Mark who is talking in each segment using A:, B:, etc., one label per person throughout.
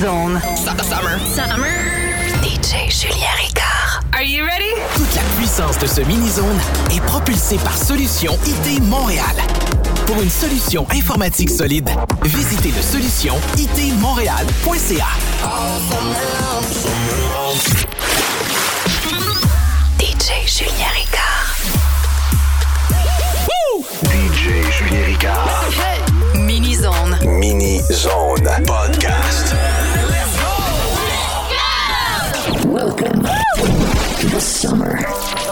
A: Zone.
B: Summer.
A: Summer. DJ Julien Ricard. Are you ready?
C: Toute la puissance de ce mini-zone est propulsée par Solution IT Montréal. Pour une solution informatique solide, visitez le solution itmontréal.ca.
A: DJ Julien Ricard. Woo!
D: DJ Julien Ricard.
A: Hey!
D: Mini Zone.
A: Mini Zone
D: Podcast.
E: Let's go! Let's go! Welcome
F: to the summer.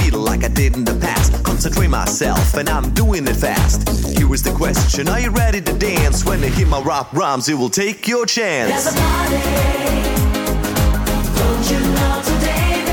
F: wheel like I did in the past. Concentrate myself, and I'm doing it fast. Here is the question Are you ready to dance? When I hit my rap rhymes, it will take your chance.
E: There's a party.
F: Don't you know today?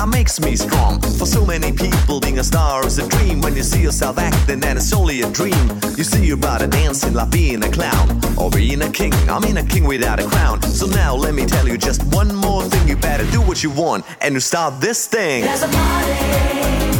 F: that makes me strong. For so many people, being a star is a dream. When you see yourself acting, and it's only a dream. You see your brother dancing like being a clown or being a king. I mean a king without a crown. So now let me tell you just one more thing. You better do what you want and you start this thing.
E: There's a party.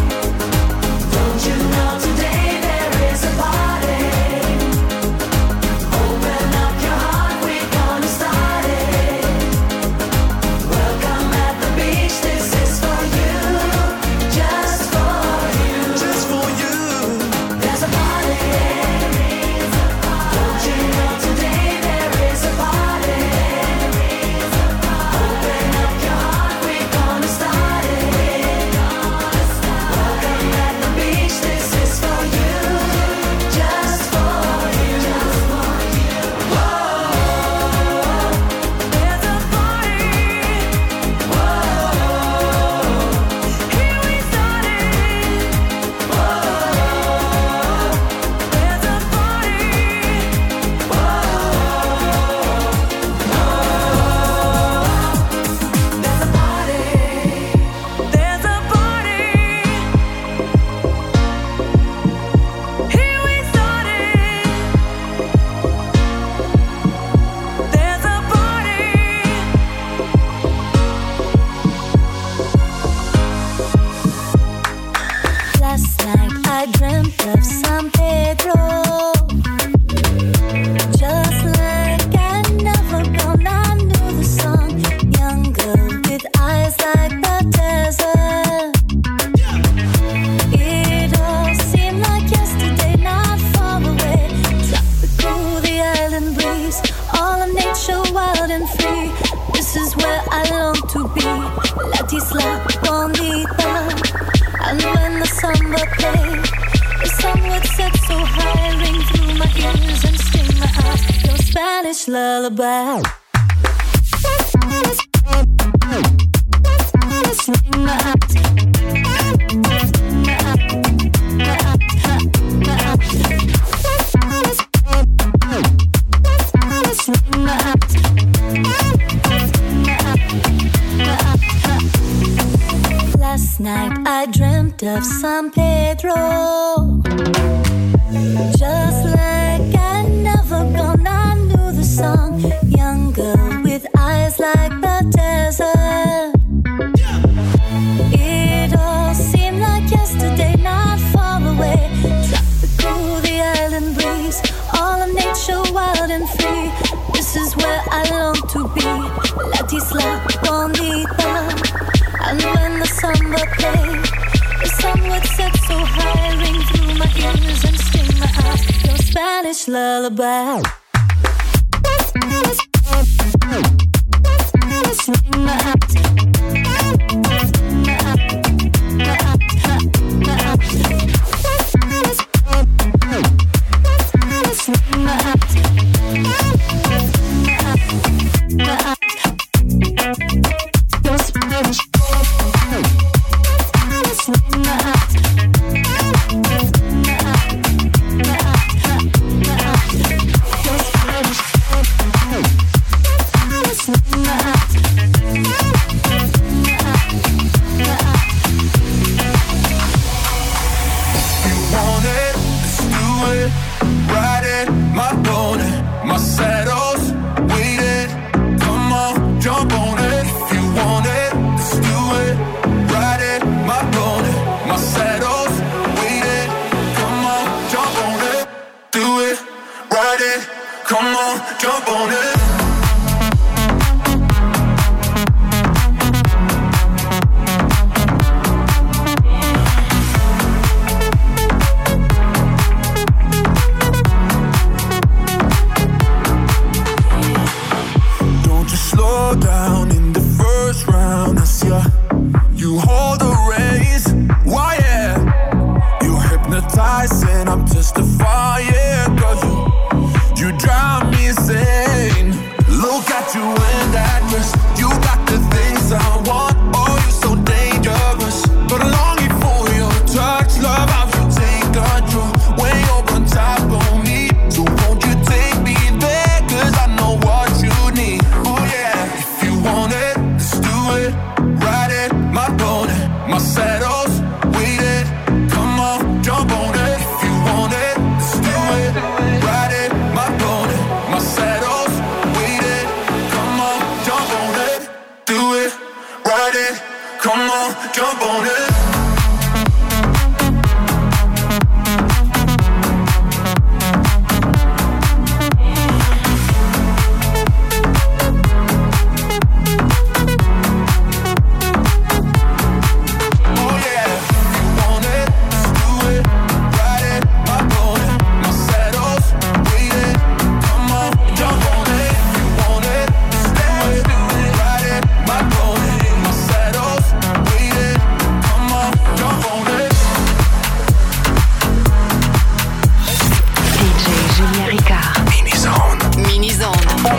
G: jump on it.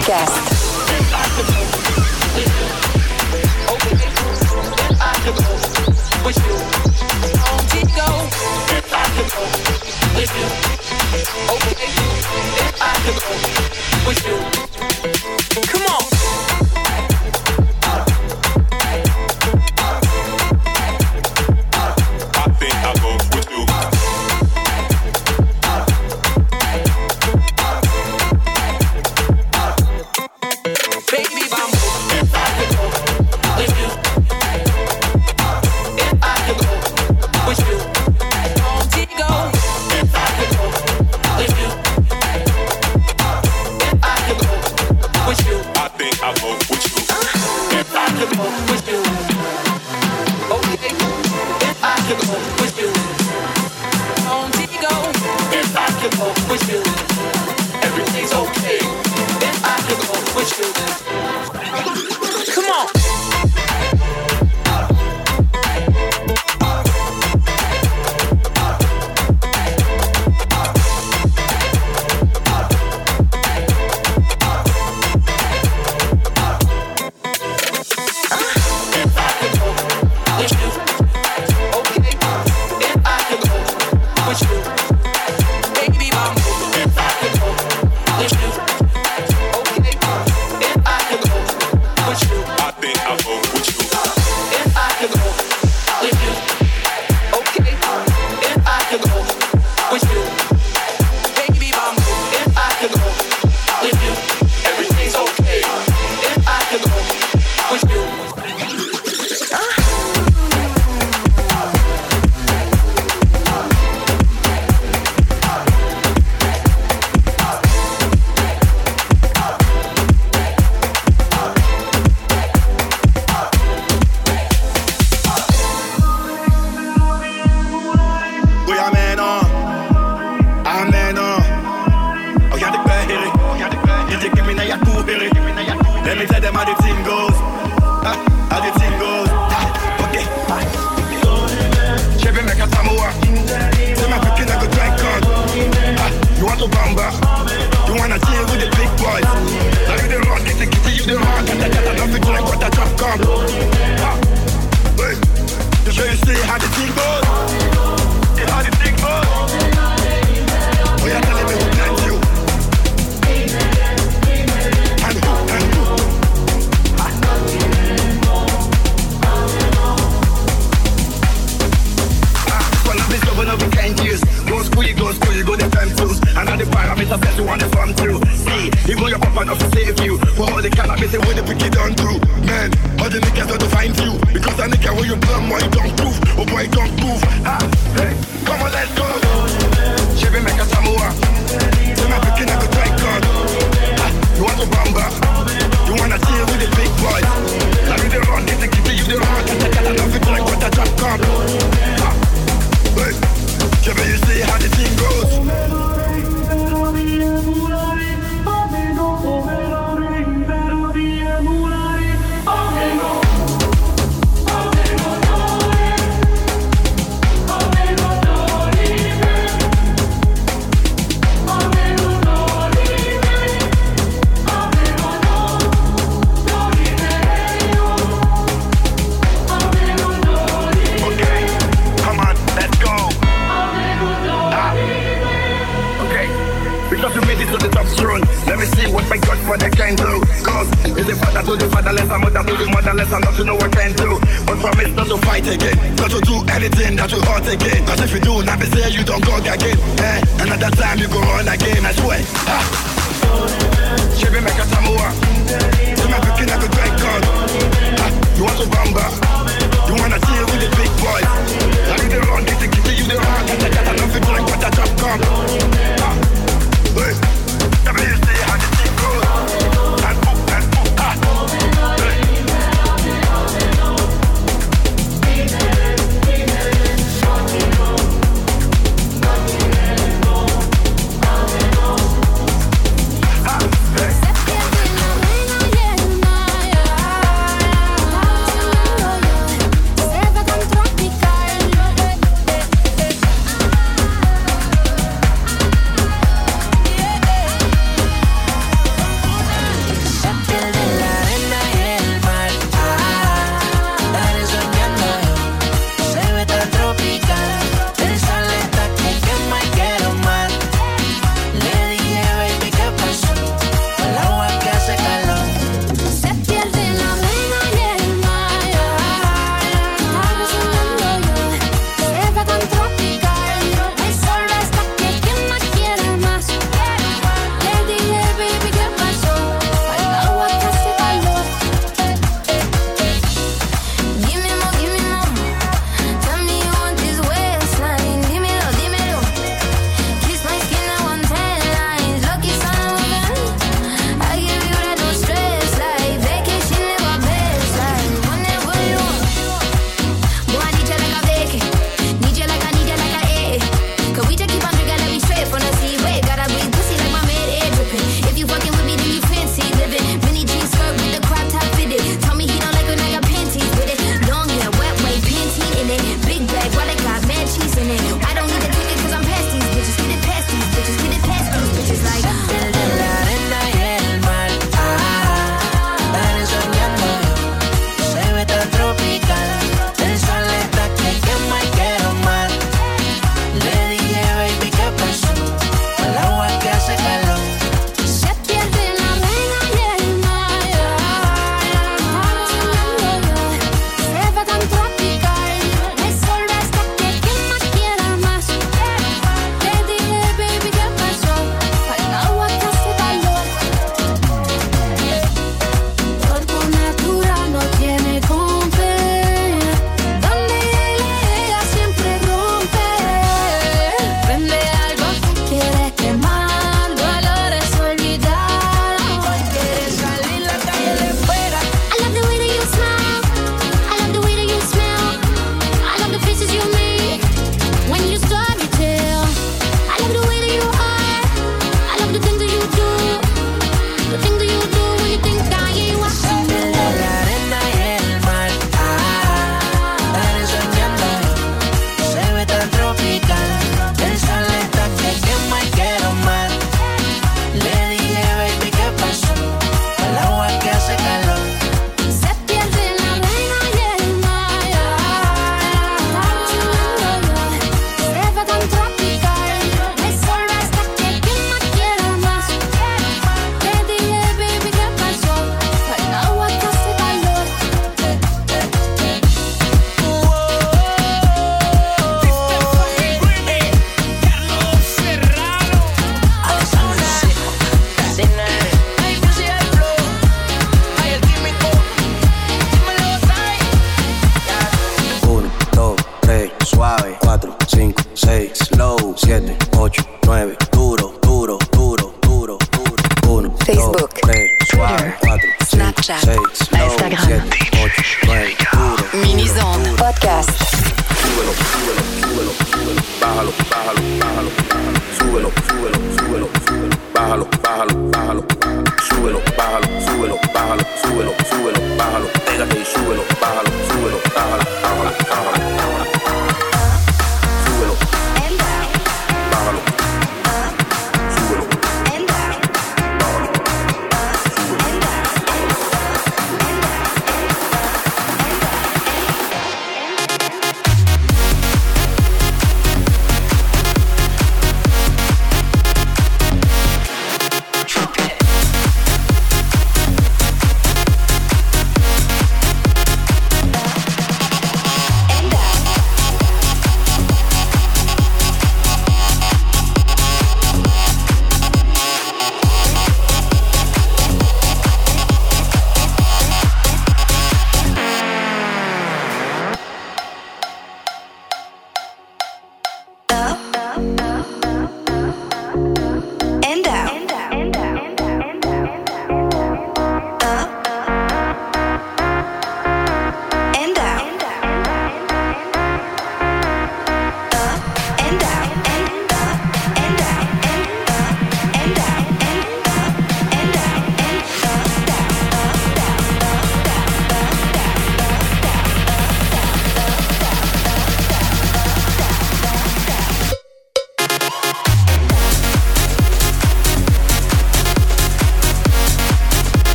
A: Podcast.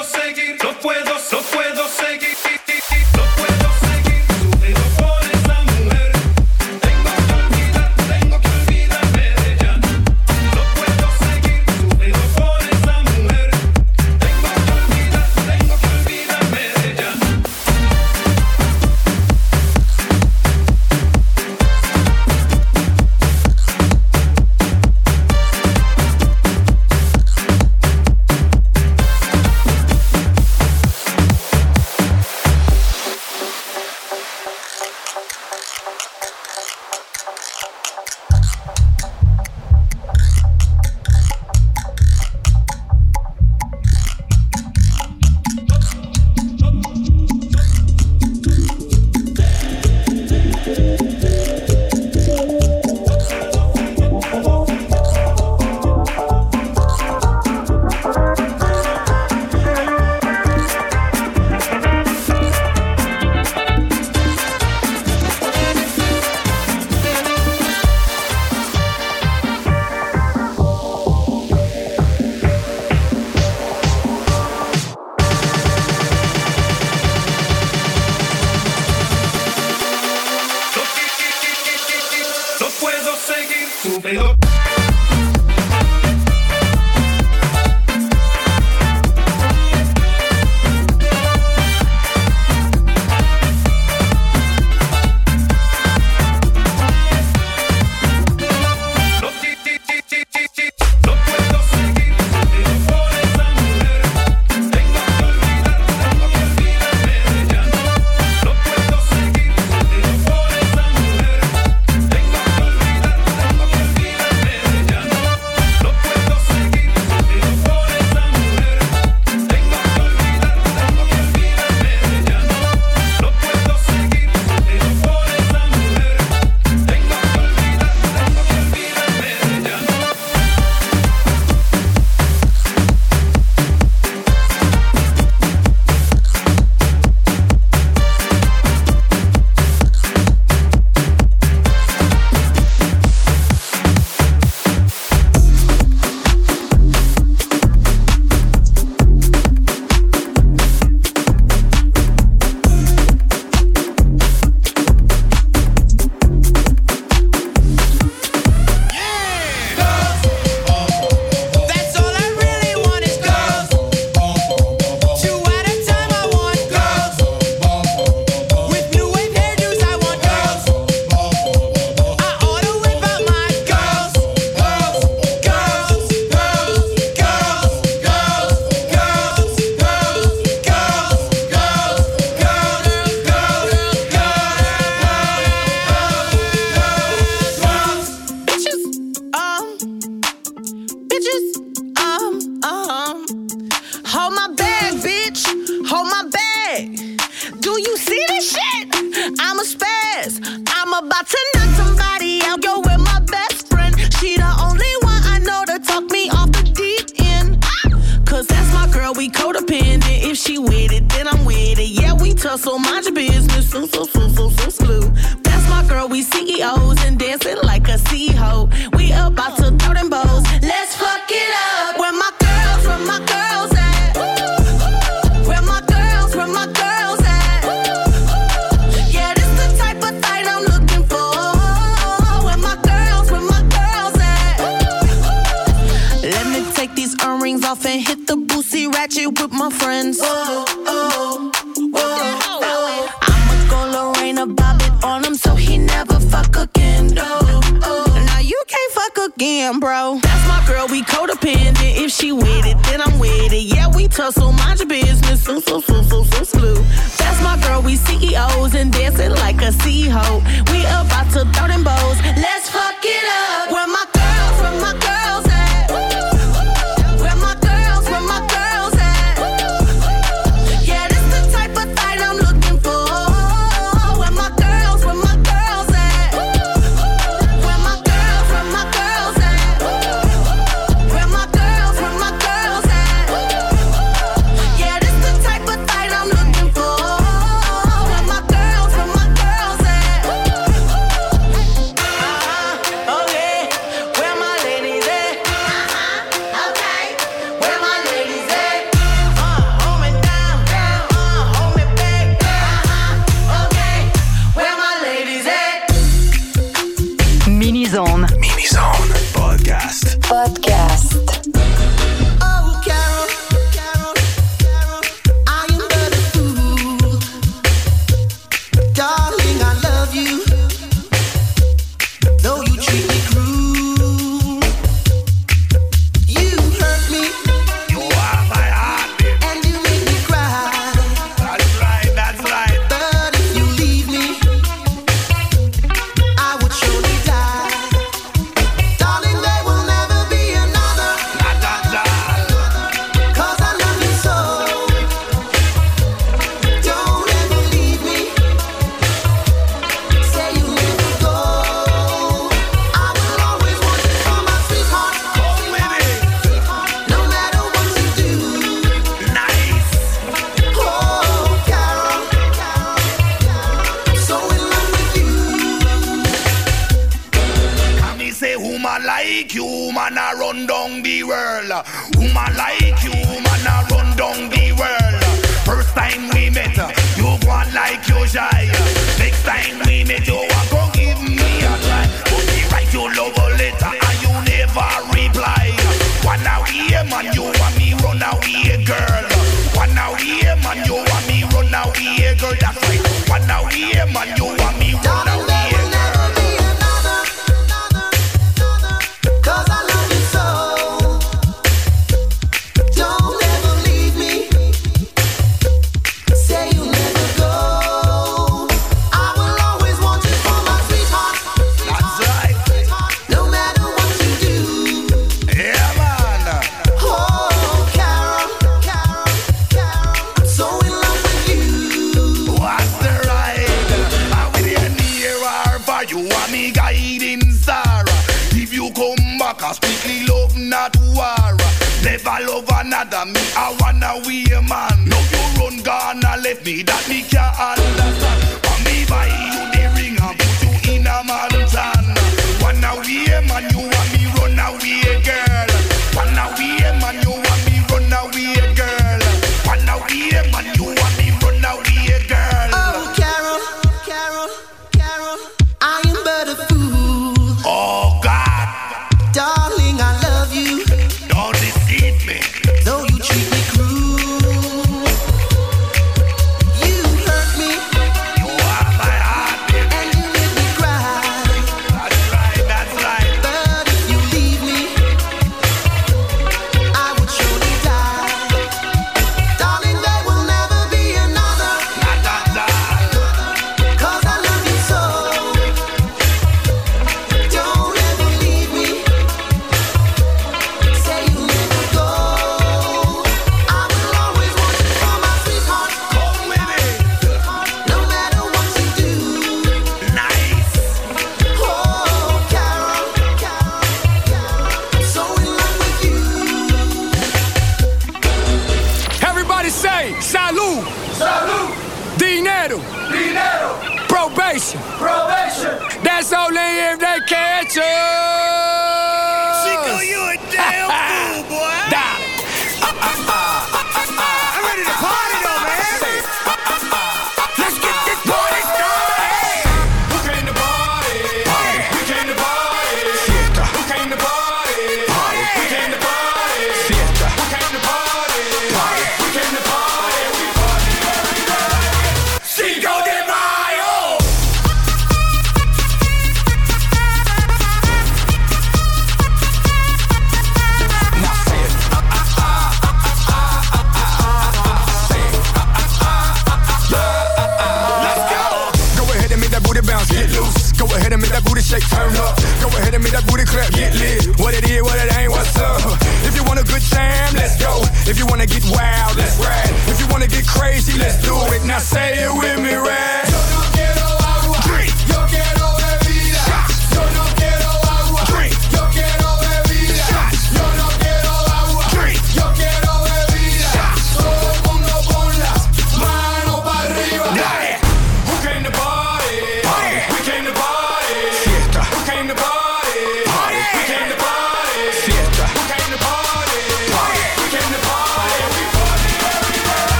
H: Puedo seguir, no puedo, no puedo seguir.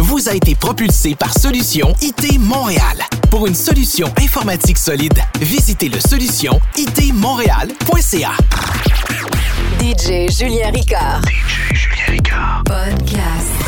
C: vous a été propulsé par Solution IT Montréal. Pour une solution informatique solide, visitez le solution itmontréal.ca.
B: DJ Julien Ricard.
I: DJ Julien Ricard.
B: Podcast.